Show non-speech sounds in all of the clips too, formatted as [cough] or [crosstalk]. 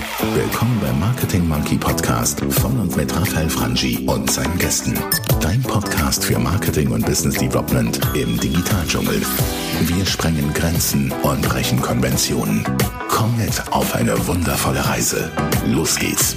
Willkommen beim Marketing Monkey Podcast von und mit Raphael Frangi und seinen Gästen. Dein Podcast für Marketing und Business Development im Digitaldschungel. Wir sprengen Grenzen und brechen Konventionen. Komm mit auf eine wundervolle Reise. Los geht's.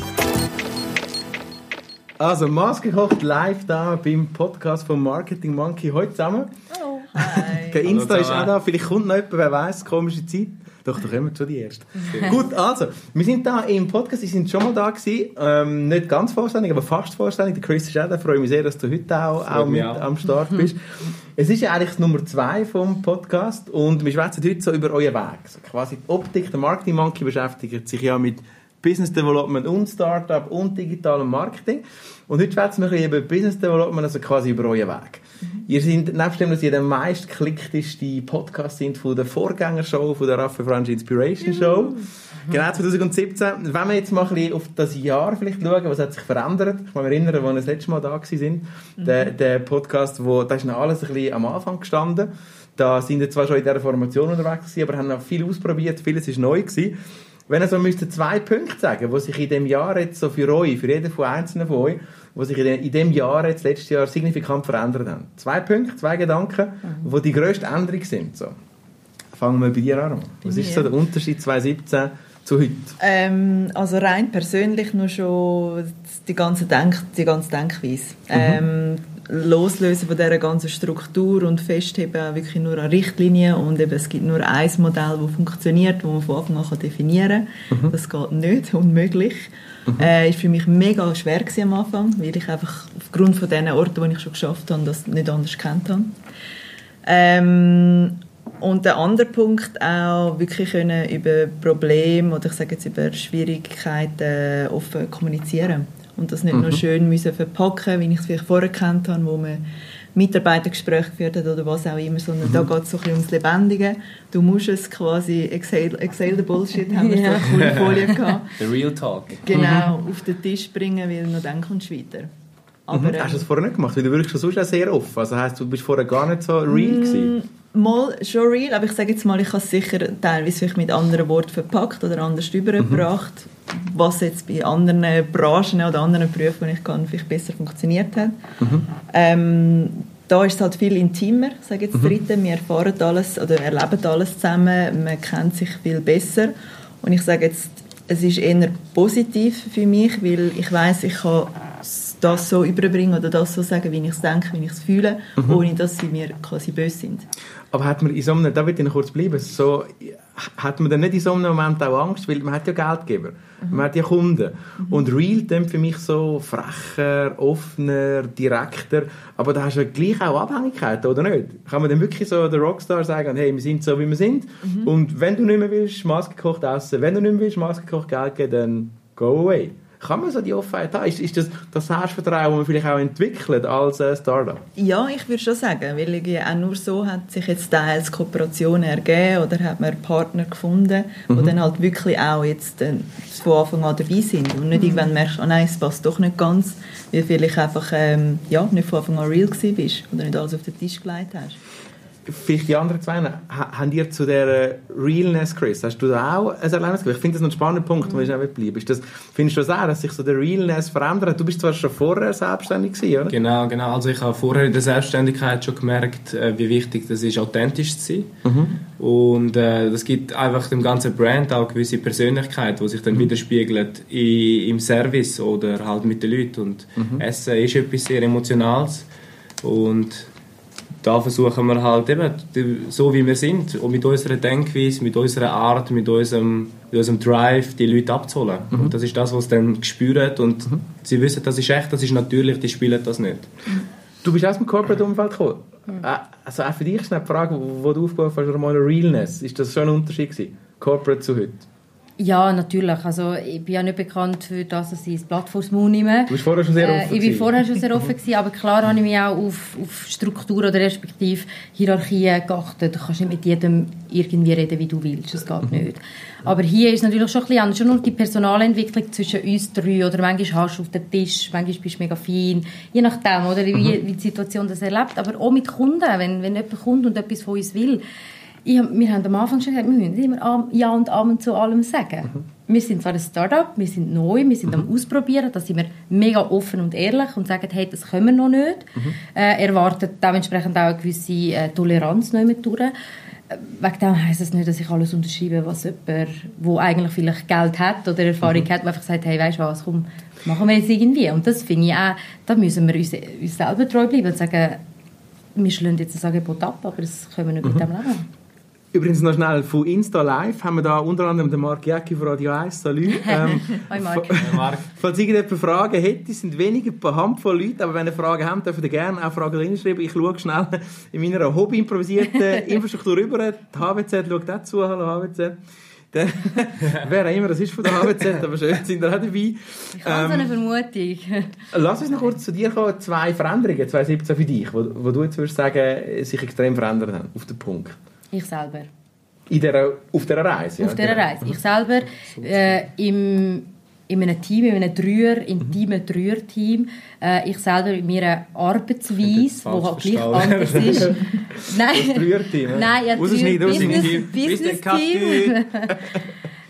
Also, Maske kocht live da beim Podcast von Marketing Monkey heute zusammen. Oh, hi. [laughs] Der Insta Hallo ist auch da, vielleicht kommt noch jemand, wer weiß, komische Zeit. Doch, da kommen wir schon die Erste. Gut, also, wir sind da im Podcast, Sie sind schon mal da gewesen, ähm, nicht ganz vollständig, aber fast vollständig. Der Chris ist auch da, freue mich sehr, dass du heute auch, auch mit auch. am Start bist. es ist ja eigentlich das Nummer zwei vom Podcast und wir schwätzen heute so über euren Weg. So quasi die Optik, der Marketing Monkey beschäftigt sich ja mit Business Development und Startup und digitalem Marketing. Und heute schwätzen wir ein bisschen über Business Development, also quasi über euren Weg. Ihr seid, nebst dem, dass ihr der meistklickteste Podcast sind von der Vorgängershow, von der Raffa Franchi Inspiration Show. Genau, 2017. Wenn wir jetzt mal ein bisschen auf das Jahr vielleicht schauen, was hat sich verändert? Ich kann mich erinnern, als wir das letzte Mal da waren, der, der Podcast, wo, da ist noch alles ein bisschen am Anfang gestanden. Da sind wir zwar schon in dieser Formation unterwegs gewesen, aber haben noch viel ausprobiert, vieles ist neu gewesen. Wenn ihr so müsste zwei Punkte sagen, die sich in dem Jahr jetzt so für euch, für jeden von einzelnen von euch, die sich in dem- Jahr jetzt letztes Jahr signifikant verändert haben. Zwei Punkte, zwei Gedanken, die die grösste Änderung sind. So. Fangen wir bei dir an. Was ist so mir? der Unterschied 2017 zu heute? Ähm, also rein persönlich nur schon die ganze, Denk die ganze Denkweise. Ähm, loslösen von dieser ganzen Struktur und festheben wirklich nur an Richtlinien und eben, es gibt nur ein Modell, das funktioniert, das man von Anfang an definieren kann. Das geht nicht, [laughs] unmöglich. Äh, ist für mich mega schwer am Anfang, weil ich einfach aufgrund von den Orten, wo ich schon geschafft habe, das nicht anders kennt habe. Ähm, und der andere Punkt auch wirklich können über Probleme oder ich sage jetzt über Schwierigkeiten offen kommunizieren und das nicht nur schön müssen verpacken, wie ich es vielleicht vorher kennt habe, wo man Mitarbeitergespräche geführt hat oder was auch immer, sondern da geht es so ein bisschen ums Lebendige. Du musst es quasi exhale, exhale the bullshit, haben wir so eine coole Folie gehabt. [laughs] The Real Talk. Genau, auf den Tisch bringen, weil nur dann kommst du weiter. Aber, Mhm. Hast du ähm, das vorher nicht gemacht? Weil du wirkst schon sonst auch sehr offen. Also heisst, du bist vorher gar nicht so real gewesen. Mal schon real, aber ich sage jetzt mal, ich habe es sicher teilweise vielleicht mit anderen Worten verpackt oder anders übergebracht, was jetzt bei anderen Branchen oder anderen Berufen, die ich kann, vielleicht besser funktioniert hat. Ähm, da ist es halt viel intimer, sage jetzt dritte. Wir erfahren alles oder erleben alles zusammen, man kennt sich viel besser. Und ich sage jetzt, es ist eher positiv für mich, weil ich weiß, ich kann das so überbringen oder das so sagen, wie ich es denke, wie ich es fühle, ohne dass sie mir quasi böse sind. Aber hat man in so einem, da will ich noch kurz bleiben, so, hat man dann nicht in so einem Moment auch Angst, weil man hat ja Geldgeber, man hat ja Kunden. Und Real dann für mich so frecher, offener, direkter, aber da hast du ja gleich auch Abhängigkeiten, oder nicht? Kann man dann wirklich so der Rockstar sagen, hey, wir sind so, wie wir sind? Und wenn du nicht mehr willst, Maske kocht essen, wenn du nicht mehr willst, Maske kocht Geld geben, dann go away. Kann man so die Offenheit haben? Ist, ist das das Selbstvertrauen, das man vielleicht auch entwickelt als äh, Startup? Ja, ich würde schon sagen, weil auch nur so hat sich jetzt teils Kooperationen ergeben oder hat man Partner gefunden, die dann halt wirklich auch jetzt äh, von Anfang an dabei sind und nicht irgendwann merkst, oh nein, es passt doch nicht ganz, weil vielleicht einfach ähm, ja, nicht von Anfang an real gewesen bist oder nicht alles auf den Tisch gelegt hast. Vielleicht die anderen zwei, ha- haben dir zu der Realness, Chris, hast du da auch ein Erlebnis gehabt? Ich finde das noch ein spannender Punkt, wo ich auch bleiben ist das, Findest du das auch, dass sich so der Realness verändert? Du bist zwar schon vorher selbstständig gewesen, oder? Genau, genau. Also ich habe vorher in der Selbstständigkeit schon gemerkt, äh, wie wichtig das ist, authentisch zu sein. Und äh, das gibt einfach dem ganzen Brand auch eine gewisse Persönlichkeit, die sich dann widerspiegelt i- im Service oder halt mit den Leuten. Und Essen ist etwas sehr Emotionales. Und da versuchen wir halt eben, so wie wir sind, und mit unserer Denkweise, mit unserer Art, mit unserem, mit unserem Drive, die Leute abzuholen. Und das ist das, was sie dann spüren und sie wissen, das ist echt, das ist natürlich, die spielen das nicht. Du bist aus dem Corporate-Umfeld gekommen. Äh, Also auch für dich ist die Frage, wo wo du aufgeworfen hast, mal Realness. Ist das schon ein Unterschied gewesen? Corporate zu heute? Ja, natürlich. Also, ich bin ja nicht bekannt für das, dass ich das Blatt vors Maul nehme. Du bist vorher schon sehr offen Äh, ich bin gewesen. vorher schon sehr offen gewesen, aber klar habe ich mich auch auf, auf Struktur oder respektive Hierarchien geachtet. Du kannst nicht mit jedem irgendwie reden, wie du willst. Das geht nicht. Aber hier ist natürlich schon ein bisschen anders. Schon nur die Personalentwicklung zwischen uns drei oder manchmal hast du auf den Tisch, manchmal bist du mega fein. Je nachdem, oder, wie, wie die Situation das erlebt. Aber auch mit Kunden, wenn, wenn jemand kommt und etwas von uns will, ich, wir haben am Anfang schon gesagt, wir müssen immer Ja und Amen zu allem sagen. Mhm. Wir sind zwar ein Start-up, wir sind neu, wir sind mhm. am Ausprobieren, da sind wir mega offen und ehrlich und sagen, hey, das können wir noch nicht. Mhm. Äh, erwartet dementsprechend auch eine gewisse äh, Toleranz noch mit durch. Äh, wegen dem heisst es nicht, dass ich alles unterschreibe, was jemand, der eigentlich vielleicht Geld hat oder Erfahrung mhm. hat, einfach sagt, hey, weißt du was, komm, machen wir jetzt irgendwie. Und das finde ich auch, da müssen wir uns, uns selber treu bleiben und sagen, wir schlagen jetzt das Angebot ab, aber das können wir nicht mhm. mit dem leben. Übrigens noch schnell, von Insta Live haben wir da unter anderem den Marc Jäcki von Radio 1. Salut. [laughs] Ähm, Hi Marc. Marc. [laughs] Falls irgendjemand Fragen hätte, sind weniger ein Handvoll Leute, aber wenn ihr Fragen habt, dürft ihr gerne auch Fragen reinschreiben. Ich schaue schnell in meiner hobby-improvisierten [laughs] Infrastruktur rüber. Die HWZ schaut auch zu. Hallo HWZ. wer auch immer das ist von der HWZ, aber schön sind da auch dabei. Ich habe ähm, so eine Vermutung. Lass uns noch kurz zu dir kommen. Zwei Veränderungen 2017 für dich, wo, wo du jetzt würdest sagen, sich extrem verändert haben, auf den Punkt. Ich selber. In der, auf dieser Reise? Ja, auf dieser genau. Reise. Ich selber äh, im, in einem Team, in einem Dreier, intimen mhm. Dreier-Team. Äh, ich selber in meiner Arbeitsweise, die halt gleich anders ist. [laughs] Nein. Das Dreier-Team? Nein, ja, Business, Business, Business Team.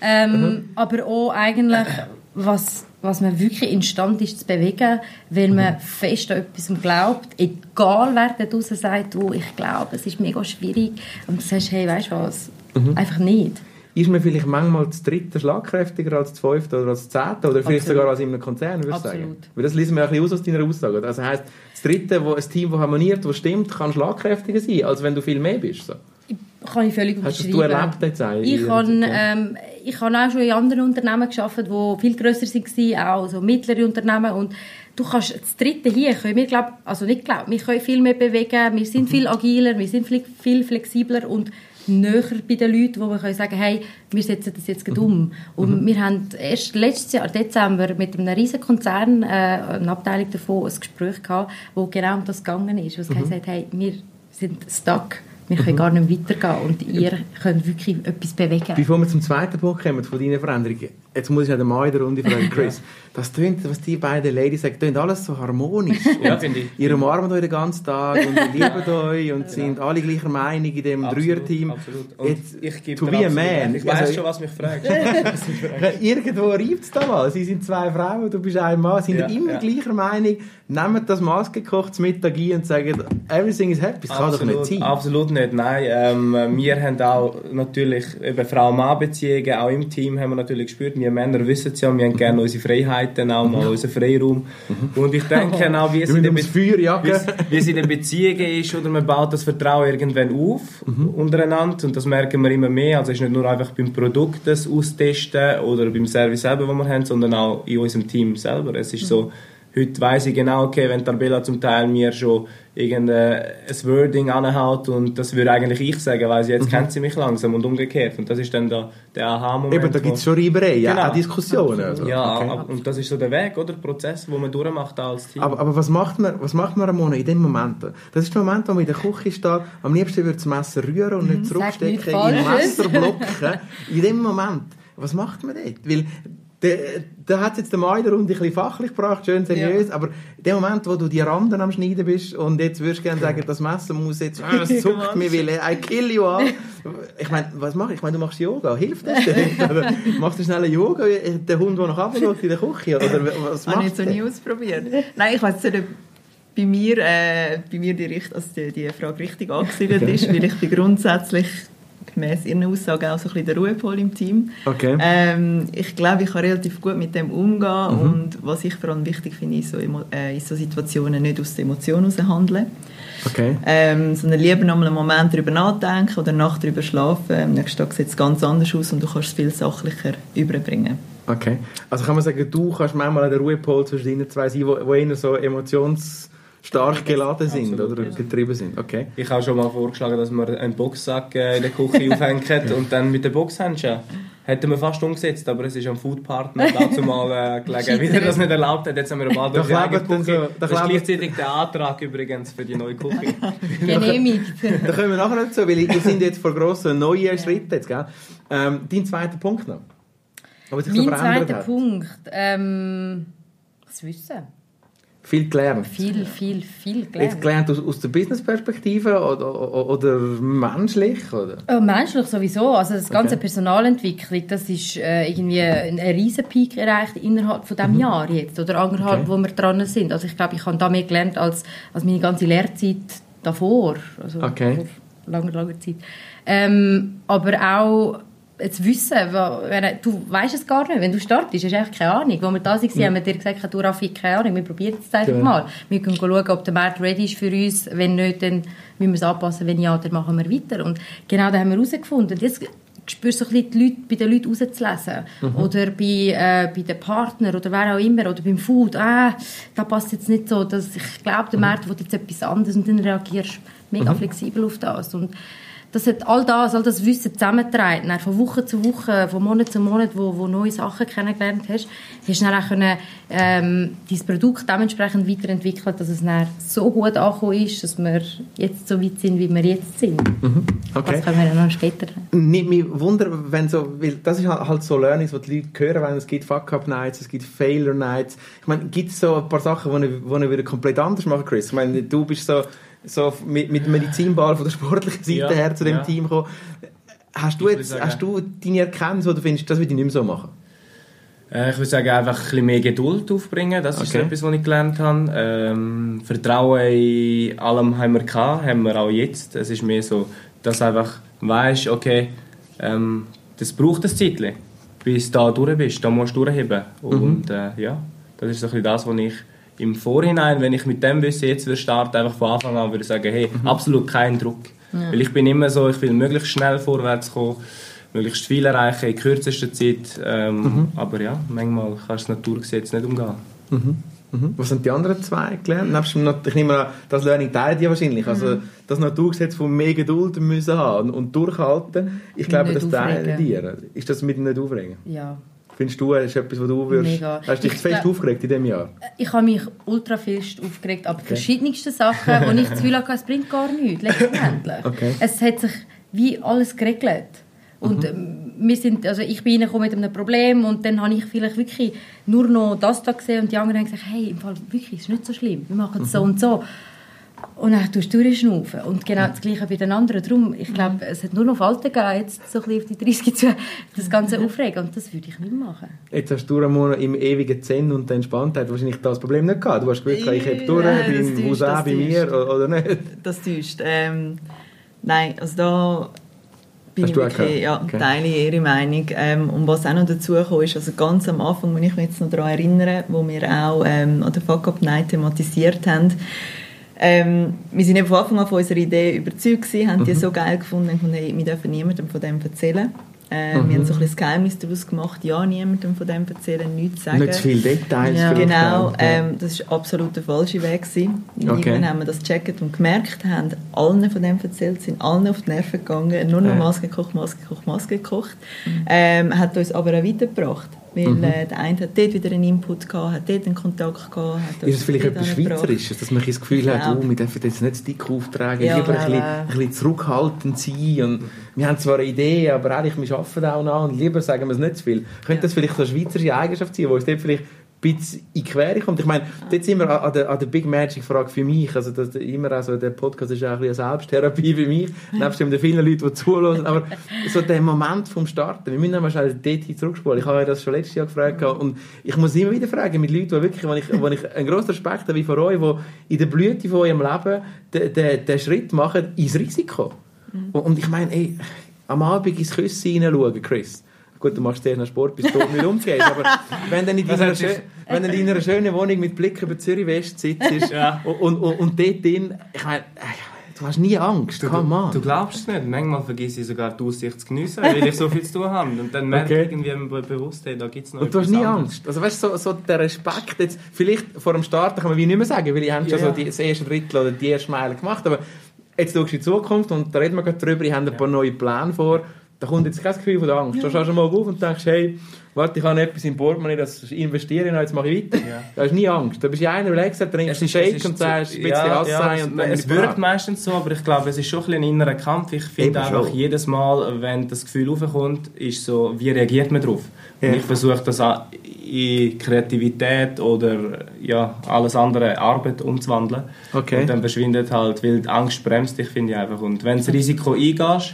ähm, aber auch eigentlich, [laughs] was was man wirklich instand ist zu bewegen, weil man mhm. fest an etwas glaubt, egal wer da draußen sagt, wo ich glaube, es ist mega schwierig und du sagst, hey, weißt du was, mhm. einfach nicht. Ist man vielleicht manchmal das dritte schlagkräftiger als das fünfte oder das zehnte oder vielleicht Absolut. sogar als in einem Konzern, würde ich sagen? Weil das lesen wir ein bisschen aus aus deiner Aussage. Also heisst, das dritte, wo ein Team, das harmoniert, das stimmt, kann schlagkräftiger sein, als wenn du viel mehr bist. So. Kann ich völlig Hast du erlebt jetzt eigentlich? Ich habe, ähm, ich habe auch schon in anderen Unternehmen gearbeitet, die viel grösser waren, auch so mittlere Unternehmen und du kannst das dritte hier können wir glaub, also nicht glauben, wir können viel mehr bewegen, wir sind viel agiler, wir sind viel flexibler und näher bei den Leuten, wo wir können sagen, hey, wir setzen das jetzt um. Und mhm. wir haben erst letztes Jahr, Dezember, mit einem riesen Konzern, äh, eine Abteilung davon, ein Gespräch gehabt, wo genau um das gegangen ist, wo es mhm. gesagt hat, hey, wir sind stuck wir können mhm. gar nicht weitergehen und ihr könnt wirklich etwas bewegen. Bevor wir zum zweiten Punkt kommen, von deinen Veränderungen, jetzt muss ich ja den Mann in der Runde fragen, [laughs] Chris, das tönt, was die beiden Ladies sagen, tönt alles so harmonisch. ja, finde ich. Ihr umarmt euch den ganzen Tag und liebt euch und sind alle gleicher Meinung in dem Dreier-Team. Absolut. Jetzt, ich gebe to be a man. Ich weiß also, schon, was mich [laughs] fragt. Irgendwo reibt es da mal. Sie sind zwei Frauen, du bist ein Mann, sind ja, immer ja. gleicher Meinung, nehmen das maßgekochtes Mittag ein und sagen, everything is happy. Das kann doch nicht sein. Absolut nicht, nein. Ähm, wir haben auch natürlich Frau-Mann-Beziehungen, auch im Team haben wir natürlich gespürt, wir Männer wissen es ja, wir haben gerne unsere Freiheiten, auch mal unseren Freiraum. Und ich denke auch, wie es, in der, wie es in der Beziehung ist, oder man baut das Vertrauen irgendwann auf mhm. untereinander und das merken wir immer mehr. Also es ist nicht nur einfach beim Produkt das austesten oder beim Service selber, wo wir haben, sondern auch in unserem Team selber. Es ist so, heute weiss ich genau, okay, wenn Tarbella zum Teil mir schon irgendein Wording anhaut und das würde eigentlich ich sagen, weil jetzt mhm. kennt sie mich langsam und umgekehrt und das ist dann da der Aha-Moment. Eben, da gibt es schon Reibereien, genau. auch Diskussionen. Also. Ja, okay. und das ist so der Weg, oder? Der Prozess, den man durchmacht als Team. Aber, aber was macht man, was macht man Ramona, in dem Moment? Das ist der Moment, wo man in der Küche steht, am liebsten würde das Messer rühren und nicht mhm, zurückstecken, in den Messerblocken. in dem Moment, was macht man dort? Weil da hat jetzt der Mai der Runde ein bisschen fachlich gebracht, schön seriös, ja. aber in dem Moment, wo du die Randen am Schneiden bist und jetzt würdest du gerne sagen, das Messer muss jetzt, [laughs] es zuckt mir, will I kill you all. Ich meine, was mach ich? Ich meine, du machst Yoga, hilft das denn? [laughs] Machst du schnell Yoga, der Hund, der noch runter in der Küche, oder was? Habe ich noch nie ausprobiert. Nein, ich weiß nicht, bei mir, äh, bei mir die, also die, die Frage richtig angesiedelt [laughs] ist, weil ich bin grundsätzlich gemäß ihren Aussagen auch so ein bisschen der Ruhepol im Team. Okay. Ähm, ich glaube, ich kann relativ gut mit dem umgehen mhm. und was ich vor allem wichtig finde, ist so, äh, in so Situationen nicht aus der Emotion heraus handeln. Okay. Ähm, sondern lieber noch mal einen Moment darüber nachdenken oder Nacht darüber schlafen. Am nächsten Tag sieht es ganz anders aus und du kannst es viel sachlicher überbringen. Okay. Also kann man sagen, du kannst manchmal der Ruhepol zwischen ihnen zwei sein, wo, wo eher so emotions stark geladen sind Absolut, oder getrieben sind. Okay. Ich habe schon mal vorgeschlagen, dass man einen Boxsack äh, in der Küche [laughs] aufhängt und dann mit den Boxhandschuhen. Hätten wir fast umgesetzt, aber es ist am Foodpartner dazu mal äh, [laughs] gelegen, wie er das nicht erlaubt hat. Jetzt haben wir durch die eigene Küche. So, das ist gleichzeitig der Antrag übrigens für die neue Küche. [laughs] Genehmigt. da können wir nachher nicht so, weil wir sind jetzt vor grossen neuen Schritten jetzt, gell? Ähm, dein zweiter Punkt noch. mein so zweiter hat. Punkt, ähm, das Wissen viel gelernt. Viel, viel, viel Jetzt gelernt. gelernt aus, aus der Business-Perspektive oder, oder, oder menschlich? Oder? Oh, menschlich sowieso. Also das ganze Okay. Personalentwicklung, das ist äh, irgendwie ein, ein riesen Peak erreicht innerhalb von diesem Jahr jetzt oder anderthalb, Mhm. Okay. wo wir dran sind. Also ich glaube, ich habe da mehr gelernt als, als meine ganze Lehrzeit davor. Also Okay. vor langer, langer Zeit. Ähm, aber auch jetzt wissen, du weißt es gar nicht, wenn du startest, hast du echt keine Ahnung. Wo wir da waren, haben wir dir gesagt, du Raffi, keine Ahnung, wir probieren es einfach Genau. mal. Wir können schauen, ob der Markt ready ist für uns. Wenn nicht, dann müssen wir es anpassen. Wenn ja, dann machen wir weiter. Und genau das haben wir herausgefunden. Und Jetzt spürst du so ein bisschen die Leute, bei den Leuten rauszulesen. Oder bei, äh, bei den Partnern oder wer auch immer. Oder beim Food. Ah, da passt jetzt nicht so. Das, ich glaube, der Markt will jetzt etwas anderes. Und dann reagierst du mega flexibel auf das. Und das hat all das, all das Wissen zusammengetragen, dann von Woche zu Woche, von Monat zu Monat, wo, wo neue Sachen kennengelernt hast, hast du dann auch können, ähm, dein Produkt dementsprechend weiterentwickeln, dass es dann so gut angekommen ist, dass wir jetzt so weit sind, wie wir jetzt sind. Okay. Das können wir ja noch später. Nicht mich Wunder, wenn so, weil das ist halt halt so Learnings, die die Leute hören, wenn es gibt Fuck-Up-Nights, es gibt Failure-Nights. Ich meine, gibt es so ein paar Sachen, die ich, die ich wieder komplett anders machen, Chris? Ich meine, du bist so, so mit, mit dem Medizinball von der sportlichen Seite Ja, her zu dem ja. Team gekommen. Hast du jetzt, sagen- hast du deine Erkenntnis, wo du findest, das würde ich nicht mehr so machen? Äh, ich würde sagen, einfach ein bisschen mehr Geduld aufbringen. Das ist Okay. etwas, was ich gelernt habe. Ähm, Vertrauen in allem haben wir gehabt, haben wir auch jetzt. Es ist mehr so, dass du einfach weißt, okay, ähm, das braucht ein Zeitchen, bis du da durch bist. Da musst du durchheben. Und äh, ja, das ist so ein bisschen das, was ich im Vorhinein, wenn ich mit dem Wissen jetzt würde starten, einfach von Anfang an würde sagen, hey, absolut keinen Druck. Weil ich bin immer so, ich will möglichst schnell vorwärts kommen, möglichst viel erreichen in kürzester Zeit. Ähm, Aber ja, manchmal kannst du das Naturgesetz nicht umgehen. Mhm. Was sind die anderen zwei gelernt? Ich nehme an, das Learning teilen die wahrscheinlich. Also das Naturgesetz von mehr Geduld müssen haben und, und durchhalten. Ich glaube, Nicht das teilen die. Ist das mit dem nicht aufregen? Ja. Findest du, das ist etwas, was du würdest... Mega. Hast du dich Ich fest aufgeregt in diesem Jahr? Ich habe mich ultra fest aufgeregt, aber verschiedenste Sachen, wo ich das Gefühl hatte, es bringt gar nichts, letztendlich. Okay. Es hat sich wie alles geregelt. Und ähm, wir sind, also ich bin reingekommen mit einem Problem und dann habe ich vielleicht wirklich nur noch das da gesehen und die anderen haben gesagt, hey, im Fall wirklich, es ist nicht so schlimm, wir machen es so und so. Und dann tust du durchschnaufen. Und genau das Gleiche bei den anderen. Darum, ich glaube, es hat nur noch Falten gegeben, jetzt so ein bisschen auf die 30 zu, das Ganze aufregen. Und das würde ich nicht machen. Jetzt hast du Ramona im ewigen Zen und der Entspanntheit wahrscheinlich das Problem nicht gehabt. Du hast gewusst, ich habe durch, Nein, das beim täuscht, Cousin, das bei mir täuscht. oder nicht. Das täuscht. Ähm, nein, also da bin Hast ich du auch wirklich, ja, Okay. teile ihre Meinung. Ähm, und was auch noch dazu kam, ist, also ganz am Anfang, wenn ich mich jetzt noch daran erinnere, wo wir auch ähm, an der Fuck Up Night thematisiert haben, ähm, wir sind eben von Anfang an von unserer Idee überzeugt gewesen, haben Mhm. die so geil gefunden und hey, wir dürfen niemandem von dem erzählen. Äh, Mhm. Wir haben so ein bisschen Geheimnis daraus gemacht, ja, niemandem von dem erzählen, nichts sagen. Nicht zu viele Details. Ja. Genau, ähm, das ist absolut der falsche Weg gewesen. Okay. Irgendwann haben wir das gecheckt und gemerkt, haben allen von dem erzählt, sind allen auf die Nerven gegangen, nur noch Ja. Maske gekocht, Maske gekocht, Maske gekocht. Ähm, hat uns aber auch weitergebracht, weil Mhm. äh, der eine hat dort wieder einen Input gehabt, hat dort einen Kontakt gehabt. Hat Ist es vielleicht etwas. Schweizerisches, dass man das Gefühl hat, oh, wir dürfen jetzt nicht das dick auftragen, Ja, lieber ein bisschen, äh, ein bisschen zurückhaltend sein und wir haben zwar eine Idee, aber eigentlich, wir arbeiten auch noch und lieber sagen wir es nicht zu viel. Könnte das vielleicht so eine schweizerische Eigenschaft sein, die uns dort vielleicht bisschen in die Quere kommt? Ich meine, dort sind wir an der, an der Big Magic-Frage für mich, also das, immer also der Podcast ist auch ein bisschen eine Selbsttherapie für mich, nebst den vielen Leuten, die zuhören, aber so der Moment vom Starten, wir müssen einmal schnell dort zurückspulen. Ich habe ja das schon letztes Jahr gefragt. Und ich muss immer wieder fragen mit Leuten, die wirklich, wo ich, wo ich einen grossen Respekt habe wie von euch, die in der Blüte von ihrem Leben den, den, den Schritt machen ins Risiko. Und, und ich meine, ey, am Abend ins Küssen hineinschauen, Chris. Gut, du machst zuerst noch Sport, bis [laughs] du nicht umgehst, aber wenn du in deiner, hat sich- schö- wenn du in einer schönen Wohnung mit Blick über Zürich West sitzt [laughs] Ja. und, und, und, und dort drin, ich meine, ey, du hast nie Angst, Du, come on. du glaubst es nicht. Manchmal vergesse ich sogar die Aussicht zu geniessen, weil ich so viel zu tun habe. Und dann merke Okay. ich irgendwie be- bewusst, hey, da gibt es noch Und du hast nie anderes. Angst. Also weißt du, so, so der Respekt jetzt, vielleicht vor dem Start kann man wie nicht mehr sagen, weil ich habe schon Ja. so die, das erste Drittel oder die erste Meile gemacht, aber jetzt schaust du in die Zukunft und da reden wir gerade drüber, ich habe ein paar neue Pläne vor, da kommt jetzt kein Gefühl von der Angst. Da schaust du mal auf und denkst, hey, warte, ich habe etwas im Portemonnaie, das investiere ich noch, jetzt mache ich weiter. Ja. Da hast nie Angst. Da bist du einer, der relaxed, trinkst einen Shake ist und sagst, ein bisschen ja, Ass ja, sein es- und dann Es bist du wirkt meistens so, aber ich glaube, es ist schon ein, bisschen ein innerer Kampf. Ich finde einfach, schon. jedes Mal, wenn das Gefühl aufkommt, ist so, wie reagiert man darauf? Ja. Und ich versuche das in Kreativität oder ja, alles andere Arbeit umzuwandeln. Okay. Und dann verschwindet halt, weil die Angst bremst dich, finde ich einfach. Und wenn du das Risiko eingehst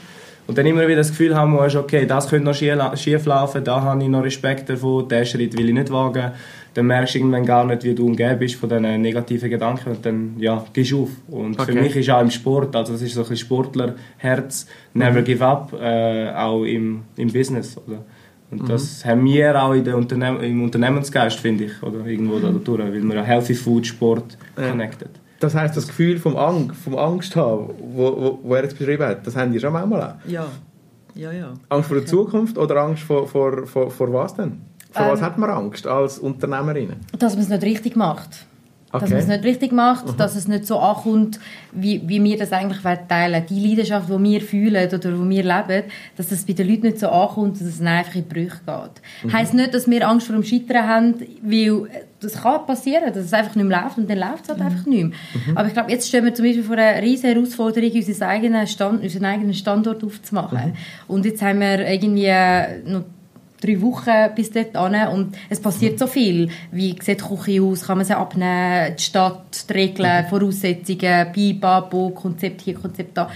und dann immer wieder das Gefühl haben musst, okay, das könnte noch schief- laufen, da habe ich noch Respekt davor, diesen Schritt will ich nicht wagen, dann merkst du irgendwann gar nicht, wie du umgeben bist von diesen negativen Gedanken und dann, ja, gehst du auf. Und Okay. für mich ist auch im Sport, also das ist so ein Sportlerherz, never give up, äh, auch im, im Business, oder? Und das haben wir auch in der Unternehm im Unternehmensgeist, finde ich, oder irgendwo da durch, weil wir ja Healthy Food, Sport Ja. connected. Das heisst, das Gefühl vom, Ang vom Angst haben, wo, wo, wo er jetzt beschrieben hat, das haben die schon manchmal auch. Ja, ja, ja. Angst vor der Zukunft oder Angst vor, vor, vor, vor was denn? Vor was Ähm. hat man Angst als Unternehmerin? Dass man es nicht richtig macht. Dass Okay. man es nicht richtig macht, dass es nicht so ankommt, wie, wie wir das eigentlich teilen Die Leidenschaft, die wir fühlen oder die wir leben, dass das bei den Leuten nicht so ankommt, dass es einfach in die Brüche geht. Mhm. Heisst nicht, dass wir Angst vor dem Scheitern haben, weil das kann passieren, dass es einfach nicht mehr läuft und dann läuft es halt einfach nicht mehr. Mhm. Aber ich glaube, jetzt stehen wir zum Beispiel vor einer riesen Herausforderung, unseren eigenen, Stand, unseren eigenen Standort aufzumachen. Mhm. Und jetzt haben wir irgendwie noch drei Wochen bis dort an und es passiert so viel. Wie sieht die Küche aus? Kann man sie abnehmen? Die Stadt, die Regeln, Voraussetzungen, Bibabo, Konzept hier, Konzept da.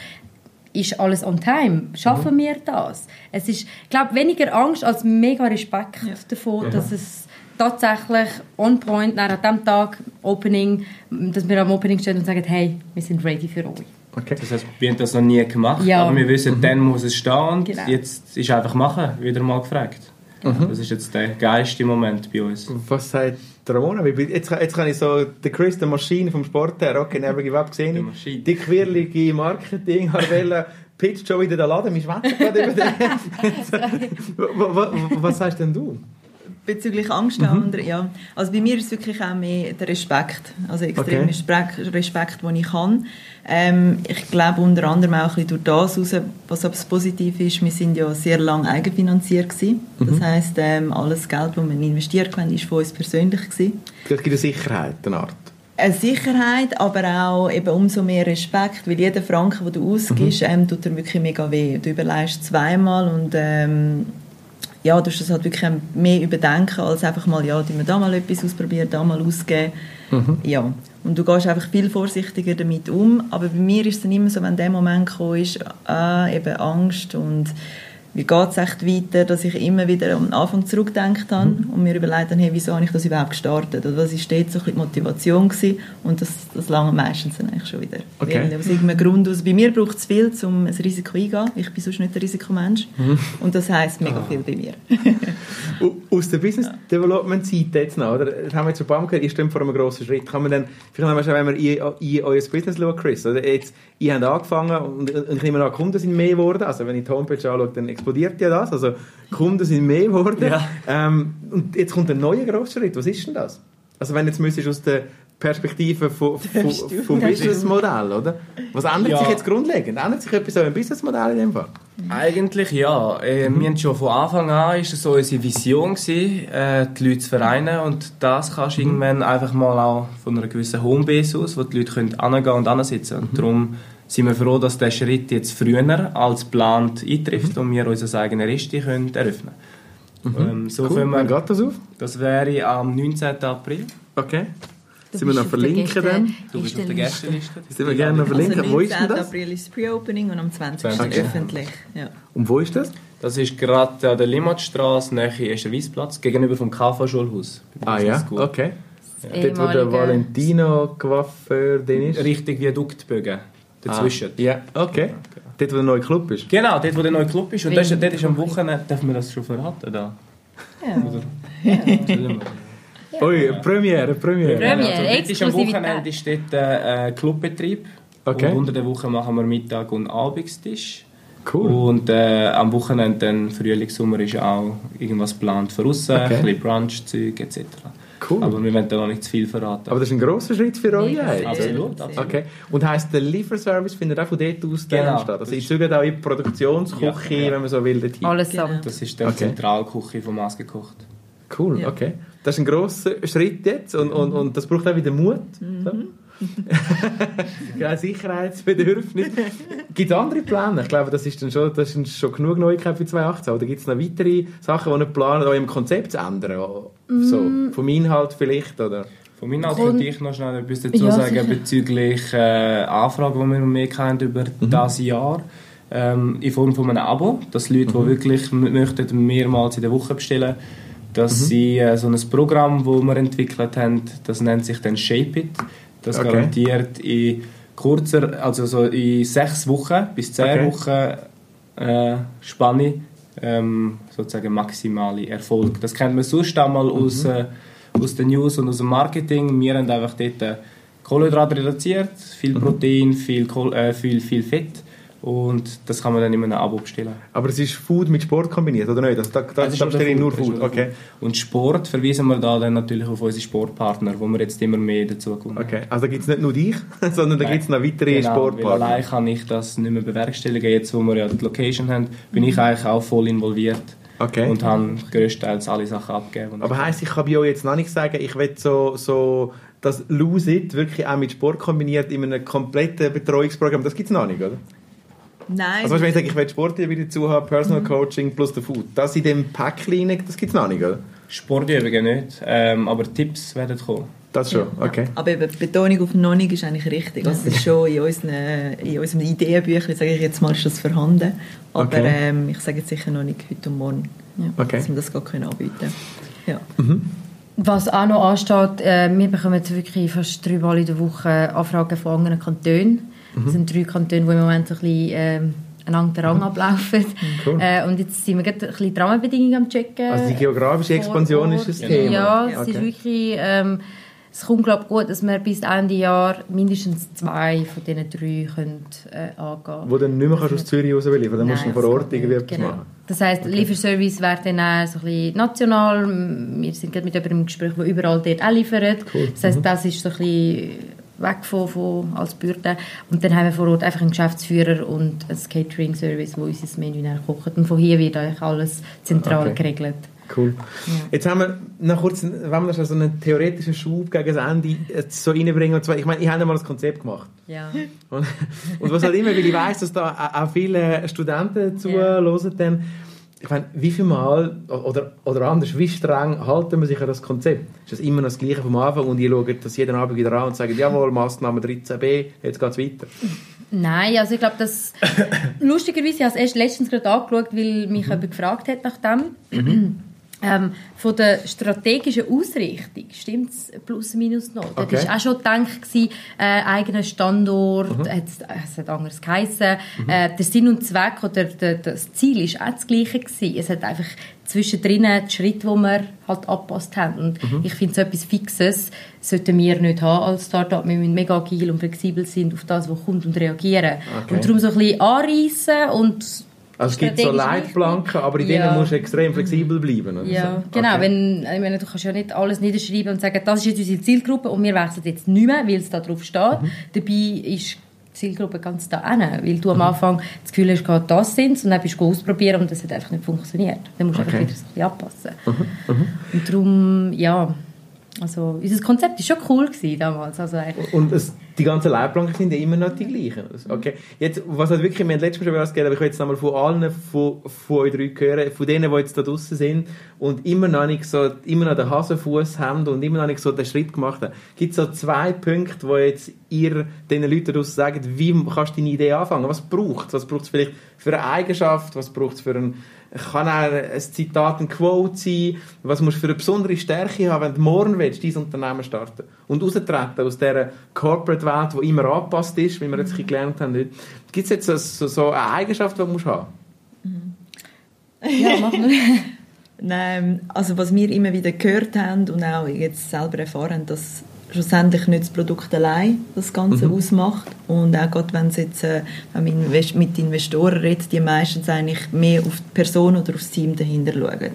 Ist alles on time? Schaffen wir das? Es ist, ich glaube, weniger Angst als mega Respekt davor, dass es tatsächlich on point, nach dem Tag, Opening, dass wir am Opening stehen und sagen, hey, wir sind ready für euch. Okay. Das heißt, wir haben das noch nie gemacht, Ja. aber wir wissen, dann muss es stehen und Genau. jetzt ist einfach machen, wieder mal gefragt. Das ist jetzt der geilste Moment bei uns. Was sagt der Ramona? Jetzt, jetzt kann ich so den Chris, der Maschine vom Sport her, okay, never give up, Die gesehen. Maschine. Die quirlige Marketing, Harvella, pitcht schon wieder den Laden, wir schwätzen gerade über den. [laughs] [laughs] Wa- wa- wa- Was sagst denn du? Bezüglich Angst der anderen, ja. Also bei mir ist es wirklich auch mehr der Respekt. Also extrem Okay. Respekt, den ich kann. Ähm, ich glaube unter anderem auch ein bisschen durch das raus, was aber das Positive ist, wir sind ja sehr lange eigenfinanziert gewesen. Das heisst, ähm, alles Geld, das wir investiert haben, ist von uns persönlich gewesen. Es gibt eine Sicherheit, eine Art. Eine Sicherheit, aber auch eben umso mehr Respekt, weil jeder Franken, den du ausgibst, ähm, tut dir wirklich mega weh. Du überleist zweimal und ähm, ja, du musst das halt wirklich mehr überdenken, als einfach mal, ja, tun wir da mal etwas ausprobieren, da mal ausgeben. Ja, und du gehst einfach viel vorsichtiger damit um, aber bei mir ist es dann immer so, wenn der Moment gekommen ist, ah, eben Angst und wie geht es echt weiter, dass ich immer wieder am Anfang zurückgedacht habe und mir überlegt habe, hey, wieso habe ich das überhaupt gestartet? Oder was war dort so ein die Motivation gewesen? Und das, das lange meistens dann eigentlich schon wieder. Okay. Weil aus irgendeinem Grund aus, bei mir braucht es viel, um ein Risiko eingehen. Ich bin sonst nicht der Risikomensch. Und das heisst mega viel bei mir. [laughs] Aus der Business Development Seite jetzt noch, oder? Das haben wir jetzt schon ein paar Mal gehört, ihr steht vor einem grossen Schritt. Kann man dann, vielleicht noch mal, wenn wir in, in euer Business schauen, Chris, oder? Jetzt, ihr habt angefangen und, und ich nehme an, Kunden sind mehr geworden. Also wenn ich die Homepage anschaue, dann explodiert ja das. Also Kunden sind mehr geworden. Ja. Ähm, und jetzt kommt ein neuer grosser Schritt. Was ist denn das? Also wenn jetzt müsstest aus der Perspektive von, [laughs] von, vom Businessmodell, oder? Was ändert Ja. sich jetzt grundlegend? Ändert sich etwas an einem Businessmodell in dem Fall? Eigentlich ja. Äh, Wir haben schon von Anfang an ist es so unsere Vision gewesen, äh, die Leute zu vereinen und das kannst du irgendwann einfach mal auch von einer gewissen Homebase aus, wo die Leute können und ansitzen. Und darum sind wir froh, dass der Schritt jetzt früher als geplant eintrifft und wir unser eigenes Resti können eröffnen. Ähm, so Cool. können Wann wir, geht das auf? das wäre am 19. April. Okay. Du Sind wir noch verlinken dann? Du bist auf der Gästeliste. Sind wir gerne noch verlinken? Also wo ist denn 19. das? April ist das Pre-Opening und am 20. Okay. öffentlich. Ja. Und wo ist das? Das ist gerade an der Limmatstraße, nahe Esterweißplatz, gegenüber vom KV-Schulhaus. Ah ja, okay. Das Dort, wo der ehemalige- Valentino Coiffeur drin ist? Richtig Viaduktbögen dazwischen. Ah, ja, okay. Dort, wo der neue Club ist? Genau, dort wo der neue Club ist. Und das dort ist am Wochenende, darf man das schon verraten? Da? Ja. Ui, Premiere, Premiere. Premiere. Also, dort ist am. Wochenende ist dort äh, Clubbetrieb. Okay. Und unter der Woche machen wir Mittag- und Abendstisch. Cool. Und äh, am Wochenende, dann Frühling, Sommer, ist auch irgendwas geplant für aussen, Okay. ein bisschen Brunch-Zeug etc. Cool. Aber wir wollen da noch nicht zu viel verraten. Aber das ist ein grosser Schritt für euch. Jetzt. absolut, absolut. Okay. Und heisst, der Lieferservice findet auch von dort aus Genau. statt? Also ich züge auch in die Produktionsküche, Ja, ja. wenn man so will, dorthin. Alles Genau. zusammen. Das ist die Okay. Zentralküche von Maßgekocht. Cool, Ja. okay. Das ist ein grosser Schritt jetzt und, und, und das braucht auch wieder Mut. So. [laughs] Kein Sicherheitsbedürfnis. Gibt es andere Pläne? Ich glaube, das ist dann schon, das ist schon genug Neuigkeit für 2018. Oder gibt es noch weitere Sachen, die ihr plant, eurem Konzept zu ändern? So, Mm. vom Inhalt vielleicht? Oder? Seite Grund- könnte ich noch schnell etwas dazu Ja, sagen sicher. bezüglich äh, Anfragen, die wir mehr haben über das Jahr. Ähm, in Form von einem Abo, dass Leute, die wirklich möchten, mehrmals in der Woche bestellen dass sie äh, so ein Programm, das wir entwickelt haben, das nennt sich dann Shape It. Das Okay. garantiert in kurzer, also so in sechs Wochen bis zehn Okay. Wochen äh, Spanne ähm, sozusagen maximale Erfolg. Das kennt man sonst auch mal aus, äh, aus den News und aus dem Marketing. Wir haben einfach dort äh, Kohlenhydrate reduziert, viel Protein, viel, Kohl, äh, viel, viel Fett und das kann man dann in einem Abo bestellen. Aber es ist Food mit Sport kombiniert, oder nicht? Also, da da, Das ist da nur bestelle nur das Food. Okay. Und Sport verweisen wir da dann natürlich auf unsere Sportpartner, wo wir jetzt immer mehr dazu kommen. okay. Also da gibt es nicht nur dich, [laughs] sondern da gibt es noch weitere Genau, Sportpartner. allein kann ich das nicht mehr bewerkstelligen. Jetzt, wo wir ja die Location haben, bin ich eigentlich auch voll involviert Okay. und habe größtenteils alle Sachen abgegeben. Aber heisst, ich kann bei euch jetzt noch nicht sagen, ich will so, so das Lose It wirklich auch mit Sport kombiniert in einem kompletten Betreuungsprogramm. Das gibt es noch nicht, oder? Nein. Also wenn ich sage, ich will Sport wieder dazu haben, Personal Coaching plus der Food, das in dem Päckchen, das gibt es noch nicht, oder? Sportübungen nicht, ähm, aber Tipps werden kommen. Das schon, okay. Aber eben, die Betonung auf noch nicht ist eigentlich richtig. Also es ist schon in, unseren, in unserem Ideenbüchlein, sage ich jetzt mal, ist das vorhanden. Aber Okay. ähm, ich sage jetzt sicher noch nicht heute und morgen, ja, Okay. dass wir das gar können anbieten ja. Was auch noch ansteht, äh, wir bekommen jetzt wirklich fast dreimal in der Woche Anfragen von anderen Kantonen. Mhm. Das sind drei Kantone, die im Moment ein bisschen ähm, den Rang ablaufen. Cool. Äh, und jetzt sind wir gerade ein bisschen die Rahmenbedingungen am checken. Also die geografische Expansion ist ein Vor Ort. Thema. Ja, es Okay. ist wirklich... Ähm, es kommt, glaube ich, gut, dass wir bis Ende Jahr mindestens zwei von diesen drei können, äh, angehen Wo dann nicht mehr kannst aus Zürich raus liefern dann musst du vor das Ort irgendwie etwas genau. machen. Das heisst, Lieferservice wäre dann auch so ein bisschen national. Wir sind gerade mit jemandem im Gespräch, der überall dort auch liefert. Das heisst, das ist so ein bisschen weg von, von als Bürde. Und dann haben wir vor Ort einfach einen Geschäftsführer und ein Catering-Service, wo unser Menü kocht. Und von hier wird eigentlich alles zentral Okay. geregelt. Cool. Jetzt haben wir noch kurz, wenn wir schon so einen theoretischen Schub gegen das Ende so reinbringen, und zwar, ich meine, ich habe ja mal ein Konzept gemacht. Ja. Und, und was halt immer, weil ich weiss, dass da auch- viele Studenten [laughs] Ja. zuhören, dann, ich meine, wie viel Mal, oder, oder anders, wie streng halten wir sich an das Konzept? Ist das immer noch das Gleiche vom Anfang und ihr schaut das jeden Abend wieder an und sagt, jawohl, Massnahme 13b, jetzt geht es weiter. Nein, also ich glaube, das [coughs] lustigerweise, ich habe es erst letztens gerade angeschaut, weil mich jemand gefragt hat nach dem. Ähm, von der strategischen Ausrichtung stimmt es plus minus noch. Okay. Das war auch schon gedacht, gewesen, äh, eigener Standort, hat's- es hat anders geheissen. Äh, der Sinn und Zweck oder der, das Ziel ist auch das gleiche gewesen. Es hat einfach zwischendrin die Schritte, die wir halt angepasst haben. Und ich finde, so etwas Fixes sollten wir nicht haben als Startup. Wir müssen mega agil und flexibel sein auf das, was kommt und reagieren. Okay. Und darum so ein bisschen anreissen und Also es gibt so Leitplanken, aber in Ja. denen musst du extrem flexibel bleiben. Oder ja, genau. Okay. Wenn, ich meine, du kannst ja nicht alles niederschreiben und sagen, das ist jetzt unsere Zielgruppe und wir wechseln jetzt nicht mehr, weil es da drauf steht. Mhm. Dabei ist die Zielgruppe ganz da hin, weil du am Mhm. Anfang das Gefühl hast, das sind und dann bist du ausprobieren und das hat einfach nicht funktioniert. Dann musst du Okay. Mhm, einfach wieder so ein bisschen anpassen. Und darum, ja, also unser Konzept war schon cool gewesen damals. Also eigentlich, Und es, die ganzen Leitplanken sind ja immer noch die gleichen. Okay. Jetzt, was halt wirklich, wir haben letztes Mal schon was gegeben, aber ich will jetzt nochmal von allen, von, von euch drei hören, von denen, die jetzt da draußen sind und immer noch nicht so, immer noch den Hasenfuß haben und immer noch nicht so den Schritt gemacht haben. Gibt es so zwei Punkte, wo jetzt ihr den Leuten draußen sagt, wie kannst du deine Idee anfangen? Was braucht es? Was braucht es vielleicht für eine Eigenschaft? Was braucht es für ein, kann auch ein Zitat, ein Quote sein? Was musst du für eine besondere Stärke haben, wenn du morgen willst, dein Unternehmen starten und raustreten aus dieser Corporate-Welt, die immer angepasst ist, wie wir jetzt gelernt haben. Gibt es jetzt so, so, eine Eigenschaft, die du musst haben ja, machen wir. [laughs] Nein, also was wir immer wieder gehört haben und auch jetzt selber erfahren, dass schlussendlich nicht das Produkt allein das Ganze ausmacht und auch gerade wenn es jetzt äh, wenn man mit Investoren redet, die meistens eigentlich mehr auf die Person oder auf das Team dahinter schauen.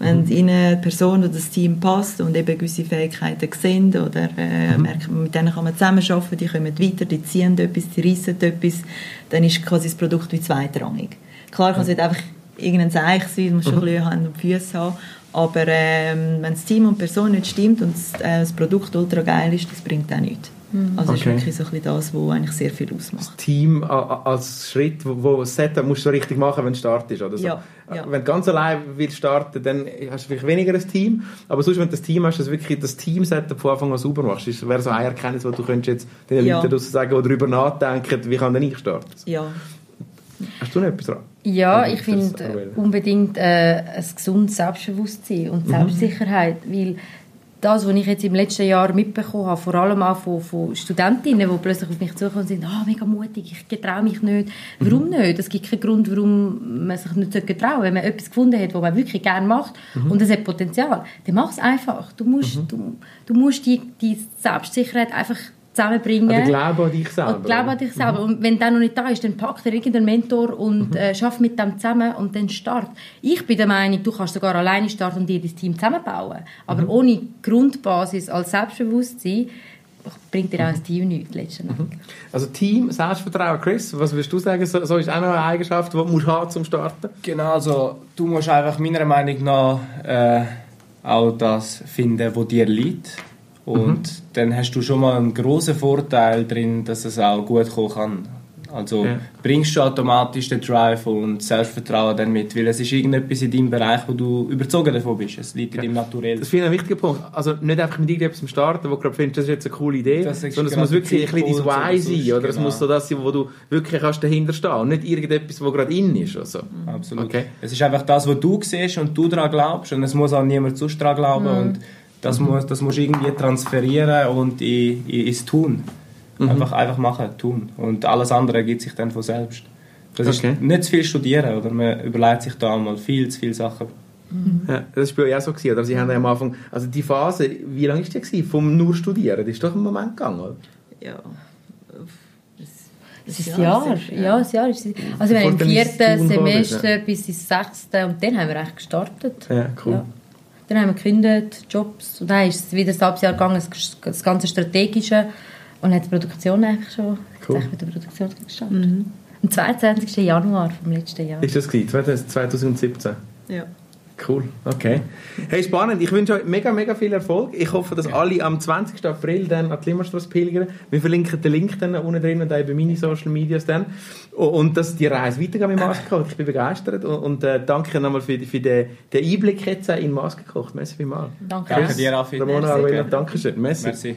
Wenn ihnen eine Person oder das Team passt und eben gewisse Fähigkeiten sehen oder äh, merken, mit denen kann man zusammenarbeiten, die kommen weiter, die ziehen etwas, die reissen etwas, dann ist quasi das Produkt wie zweitrangig. Klar kann es nicht einfach irgendein Zeichen sein, du musst schon ein bisschen Hand und Füße haben. Aber ähm, wenn das Team und die Person nicht stimmt und das, äh, das Produkt ultra geil ist, das bringt auch nichts. Also ist Okay. wirklich so ein bisschen das, was eigentlich sehr viel ausmacht. Team a- a- als Schritt, wo, wo das Setup musst du so richtig machen, wenn du startest, oder so. Ja, ja. Wenn du ganz allein willst starten, dann hast du vielleicht weniger ein Team, aber sonst, wenn du das Team hast, dass du wirklich das Team-Setup von Anfang an sauber machst, das wäre so eine Erkenntnis, wo du könntest jetzt den Ja. Leuten sagen, oder darüber nachdenken, wie kann denn ich starten? Ja, Hast du noch etwas dran? Ja, Mhm, ich finde unbedingt äh, ein gesundes Selbstbewusstsein und Selbstsicherheit, weil das, was ich jetzt im letzten Jahr mitbekommen habe, vor allem auch von, von Studentinnen, die plötzlich auf mich zukommen und sagen, ah, mega mutig, ich getraue mich nicht. Warum nicht? Es gibt keinen Grund, warum man sich nicht getrauen sollte. Wenn man etwas gefunden hat, was man wirklich gerne macht und es hat Potenzial, dann mach es einfach. Du musst, du, du musst die, die Selbstsicherheit einfach zusammenbringen. Der Glaube an dich selber. Und glaube an dich selber. Mhm. Und wenn der noch nicht da ist, dann packt er irgendeinen Mentor und äh, schaff mit dem zusammen und dann start. Ich bin der Meinung, du kannst sogar alleine starten und dir dein Team zusammenbauen. Aber Mhm. ohne Grundbasis als Selbstbewusstsein bringt dir auch Mhm. ein Team nichts letztendlich. Also Team, Selbstvertrauen. Chris, was würdest du sagen, so, so ist auch noch eine Eigenschaft, die du musst haben zum Starten? Genau, also du musst einfach meiner Meinung nach äh, auch das finden, was dir liegt. Und dann hast du schon mal einen großen Vorteil drin, dass es auch gut kommen kann. Also Ja. bringst du automatisch den Drive und Selbstvertrauen dann mit, weil es ist irgendetwas in deinem Bereich, wo du überzogen davon bist. Es liegt in deinem Naturell. Das finde ich ein wichtiger Punkt. Also nicht einfach mit irgendetwas starten, wo du gerade findest, das ist jetzt eine coole Idee, sondern es muss wirklich ein bisschen dein Why sein, oder? Es genau. muss so das sein, wo du wirklich kannst dahinter stehen und nicht irgendetwas, wo gerade in ist. Also. Absolut. Okay. Es ist einfach das, was du siehst und du daran glaubst und es muss auch niemand sonst daran glauben und das, muss, das musst du irgendwie transferieren und in, in, ins Tun. Einfach, einfach machen, tun. Und alles andere ergibt sich dann von selbst. Das Okay. ist nicht zu viel studieren, oder? Man überlegt sich da mal viel zu viele Sachen. Ja, das war euch auch so. Gewesen, oder? Sie haben ja am Anfang, also die Phase, wie lange war die gewesen, vom nur Studieren? Das ist doch ein Moment gegangen, oder? ja. Es ist ein Jahr. Ja, ein Jahr ist es. Also wir haben im vierten Semester bis ins sechste und dann haben wir echt gestartet. Ja, cool. Ja. Dann haben wir gekündigt, Jobs. Und dann ist es wieder ein halbes Jahr gegangen, das- das ganze Strategische. Und hat die Produktion eigentlich schon Cool. mit der Produktion gestartet. Am 22. Januar vom letzten Jahr. Ist das gewesen, 2017? Ja. Cool, okay. Hey, spannend. Ich wünsche euch mega, mega viel Erfolg. Ich hoffe, dass alle am 20. April dann an die Limmerstrasse pilgern. Wir verlinken den Link dann unten drin und auch bei meine Social Medias dann. Und dass die Reise weitergeht mit Maskenkoch. Ich bin begeistert. Und, und äh, danke nochmal für, für den, den Einblick jetzt auch in Maskenkoch. Merci vielmals. Danke. Danke dir, Raffi. Ramona Merci. Arvela, danke schön. Merci. Merci.